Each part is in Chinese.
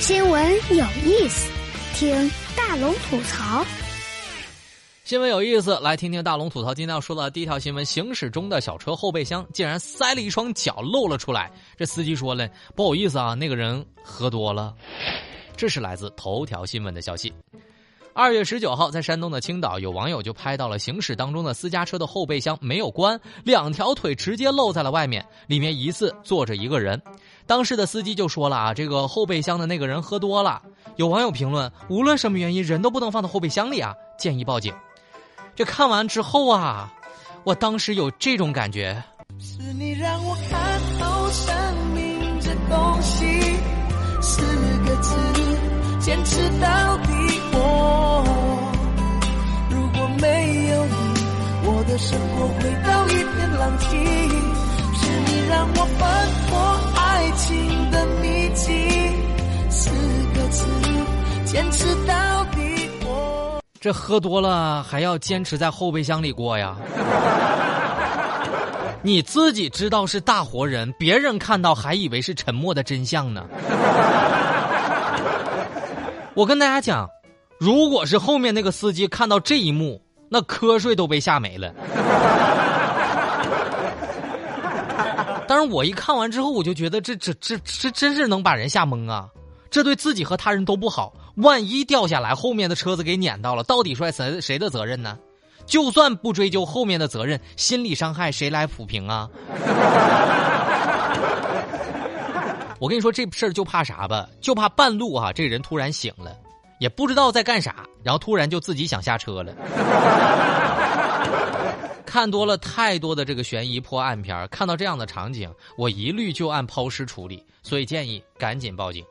新闻有意思，听大龙吐槽。新闻有意思，来听听大龙吐槽。今天要说的第一条新闻：行驶中的小车后备箱竟然塞了一双脚露了出来。这司机说了：“不好意思啊，那个人喝多了。”这是来自头条新闻的消息。二月十九号，在山东的青岛，有网友就拍到了行驶当中的私家车的后备箱没有关，两条腿直接露在了外面，里面疑似坐着一个人。当时的司机就说了啊，这个后备箱的那个人喝多了。有网友评论：无论什么原因，人都不能放到后备箱里啊，建议报警。这看完之后啊，我当时有这种感觉。是你让我看透生命这东西，四个字，坚持到底。的生活回到一片狼藉，是你让我翻破爱情的秘籍。四个字，坚持到底。我这喝多了还要坚持在后备箱里过呀？你自己知道是大活人，别人看到还以为是沉默的真相呢。我跟大家讲，如果是后面那个司机看到这一幕。那瞌睡都被吓没了，但是我一看完之后，我就觉得这这这这真是能把人吓懵啊！这对自己和他人都不好，万一掉下来，后面的车子给碾到了，到底说谁谁的责任呢？就算不追究后面的责任，心理伤害谁来抚平啊？我跟你说这事儿就怕啥吧？就怕半路哈，这人突然醒了。也不知道在干啥，然后突然就自己想下车了。看多了太多的这个悬疑破案片看到这样的场景，我一律就按抛尸处理，所以建议赶紧报警。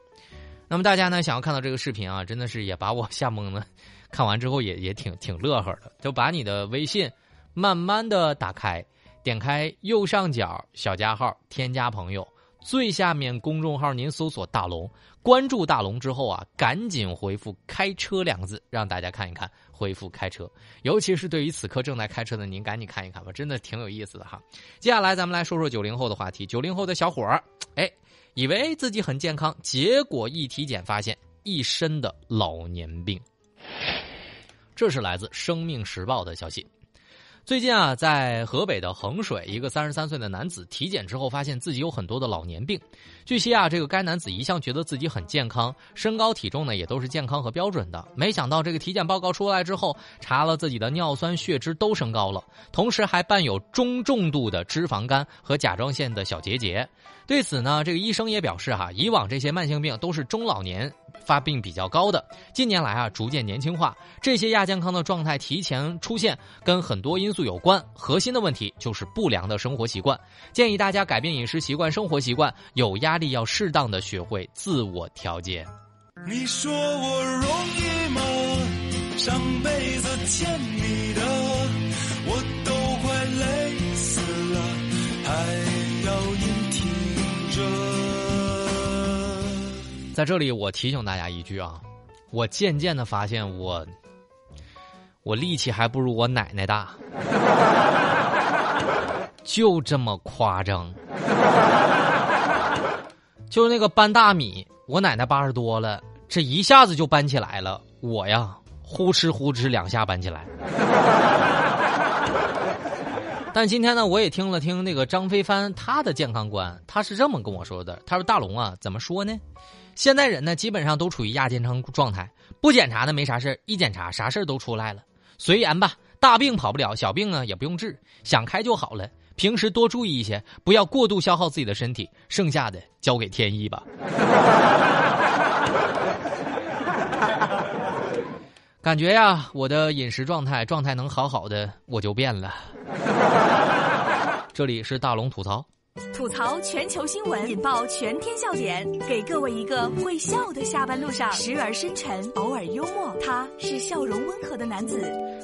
那么大家呢，想要看到这个视频啊，真的是也把我吓懵了。看完之后也也挺挺乐呵的，就把你的微信慢慢的打开，点开右上角小加号，添加朋友。最下面公众号，您搜索“大龙”，关注大龙之后啊，赶紧回复“开车”两个字，让大家看一看。回复“开车”，尤其是对于此刻正在开车的您，赶紧看一看吧，真的挺有意思的哈。接下来咱们来说说九零后的话题。九零后的小伙儿，哎，以为自己很健康，结果一体检发现一身的老年病。这是来自《生命时报》的消息。最近啊，在河北的衡水，一个三十三岁的男子体检之后，发现自己有很多的老年病。据悉啊，这个该男子一向觉得自己很健康，身高体重呢也都是健康和标准的。没想到这个体检报告出来之后，查了自己的尿酸、血脂都升高了，同时还伴有中重度的脂肪肝和甲状腺的小结节。对此呢，这个医生也表示哈，以往这些慢性病都是中老年。发病比较高的，近年来啊逐渐年轻化，这些亚健康的状态提前出现，跟很多因素有关。核心的问题就是不良的生活习惯，建议大家改变饮食习惯、生活习惯，有压力要适当的学会自我调节。你说我容易吗？上辈子欠你的，我都快累死了，还要硬挺着。在这里，我提醒大家一句啊，我渐渐的发现，我我力气还不如我奶奶大，就这么夸张。就是那个搬大米，我奶奶八十多了，这一下子就搬起来了，我呀，呼哧呼哧两下搬起来。但今天呢，我也听了听那个张飞帆他的健康观，他是这么跟我说的，他说：“大龙啊，怎么说呢？”现在人呢，基本上都处于亚健康状态，不检查呢没啥事一检查啥事都出来了。随缘吧，大病跑不了，小病呢也不用治，想开就好了。平时多注意一些，不要过度消耗自己的身体，剩下的交给天意吧。感觉呀，我的饮食状态状态能好好的，我就变了。这里是大龙吐槽。吐槽全球新闻，引爆全天笑点，给各位一个会笑的下班路上，时而深沉，偶尔幽默。他是笑容温和的男子。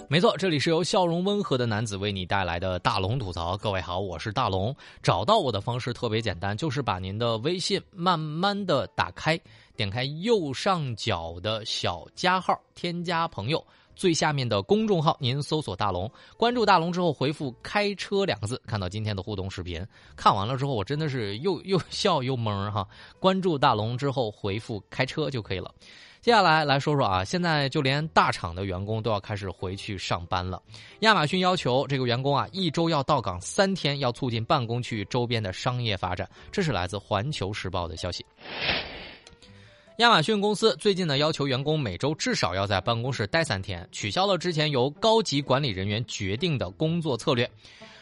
没错，这里是由笑容温和的男子为你带来的大龙吐槽。各位好，我是大龙。找到我的方式特别简单，就是把您的微信慢慢的打开，点开右上角的小加号，添加朋友。最下面的公众号，您搜索“大龙”，关注大龙之后回复“开车”两个字，看到今天的互动视频。看完了之后，我真的是又 又笑又懵哈。关注大龙之后回复“开车”就可以了。接下来来说说啊，现在就连大厂的员工都要开始回去上班了。亚马逊要求这个员工啊，一周要到岗三天，要促进办公区周边的商业发展。这是来自《环球时报》的消息。亚马逊公司最近呢，要求员工每周至少要在办公室待三天，取消了之前由高级管理人员决定的工作策略。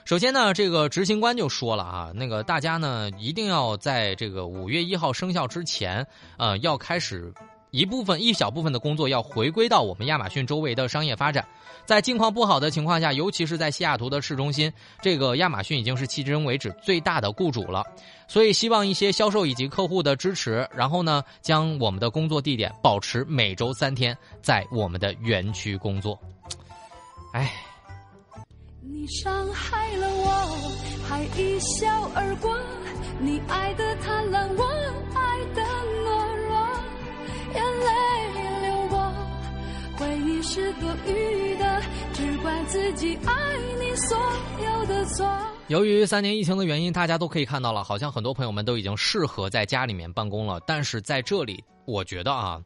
首先呢，这个执行官就说了啊，那个大家呢一定要在这个五月一号生效之前，呃，要开始。一部分一小部分的工作要回归到我们亚马逊周围的商业发展，在境况不好的情况下，尤其是在西雅图的市中心，这个亚马逊已经是迄今为止最大的雇主了，所以希望一些销售以及客户的支持，然后呢，将我们的工作地点保持每周三天在我们的园区工作。哎，你伤害了我，还一笑而过，你爱的贪婪，我爱的是多余的，只怪自己爱你所有的错。由于三年疫情的原因，大家都可以看到了，好像很多朋友们都已经适合在家里面办公了。但是在这里，我觉得啊，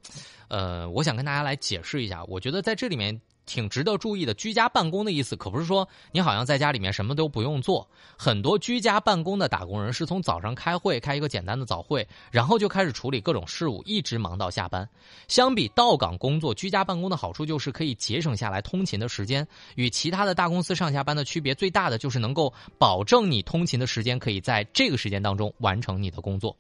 呃，我想跟大家来解释一下，我觉得在这里面。挺值得注意的，居家办公的意思可不是说你好像在家里面什么都不用做。很多居家办公的打工人是从早上开会，开一个简单的早会，然后就开始处理各种事务，一直忙到下班。相比到岗工作，居家办公的好处就是可以节省下来通勤的时间。与其他的大公司上下班的区别最大的就是能够保证你通勤的时间可以在这个时间当中完成你的工作。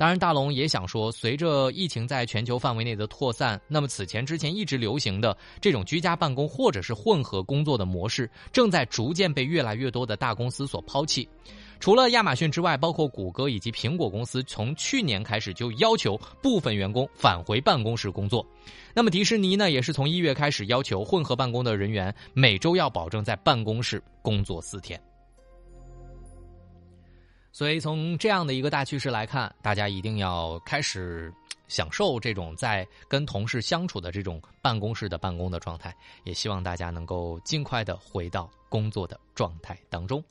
当然，大龙也想说，随着疫情在全球范围内的扩散，那么此前之前一直流行的这种居家办公或者是混合工作的模式，正在逐渐被越来越多的大公司所抛弃。除了亚马逊之外，包括谷歌以及苹果公司，从去年开始就要求部分员工返回办公室工作。那么迪士尼呢，也是从一月开始要求混合办公的人员每周要保证在办公室工作四天。所以从这样的一个大趋势来看，大家一定要开始享受这种在跟同事相处的这种办公室的办公的状态，也希望大家能够尽快的回到工作的状态当中。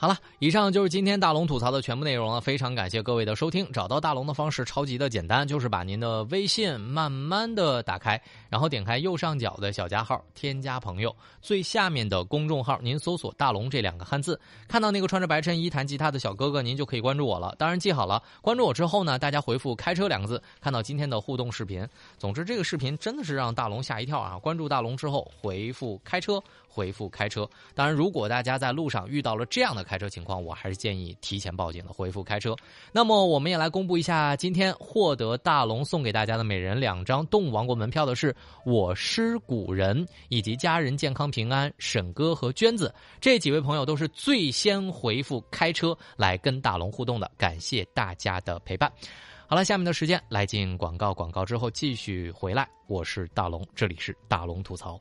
好了，以上就是今天大龙吐槽的全部内容了。非常感谢各位的收听。找到大龙的方式超级的简单，就是把您的微信慢慢的打开，然后点开右上角的小加号，添加朋友，最下面的公众号，您搜索“大龙”这两个汉字，看到那个穿着白衬衣弹吉他的小哥哥，您就可以关注我了。当然记好了，关注我之后呢，大家回复“开车”两个字，看到今天的互动视频。总之，这个视频真的是让大龙吓一跳啊！关注大龙之后，回复“开车”。回复开车。当然，如果大家在路上遇到了这样的开车情况，我还是建议提前报警的。回复开车。那么，我们也来公布一下，今天获得大龙送给大家的每人两张动物王国门票的是我师古人以及家人健康平安、沈哥和娟子这几位朋友，都是最先回复开车来跟大龙互动的。感谢大家的陪伴。好了，下面的时间来进广告，广告之后继续回来。我是大龙，这里是大龙吐槽。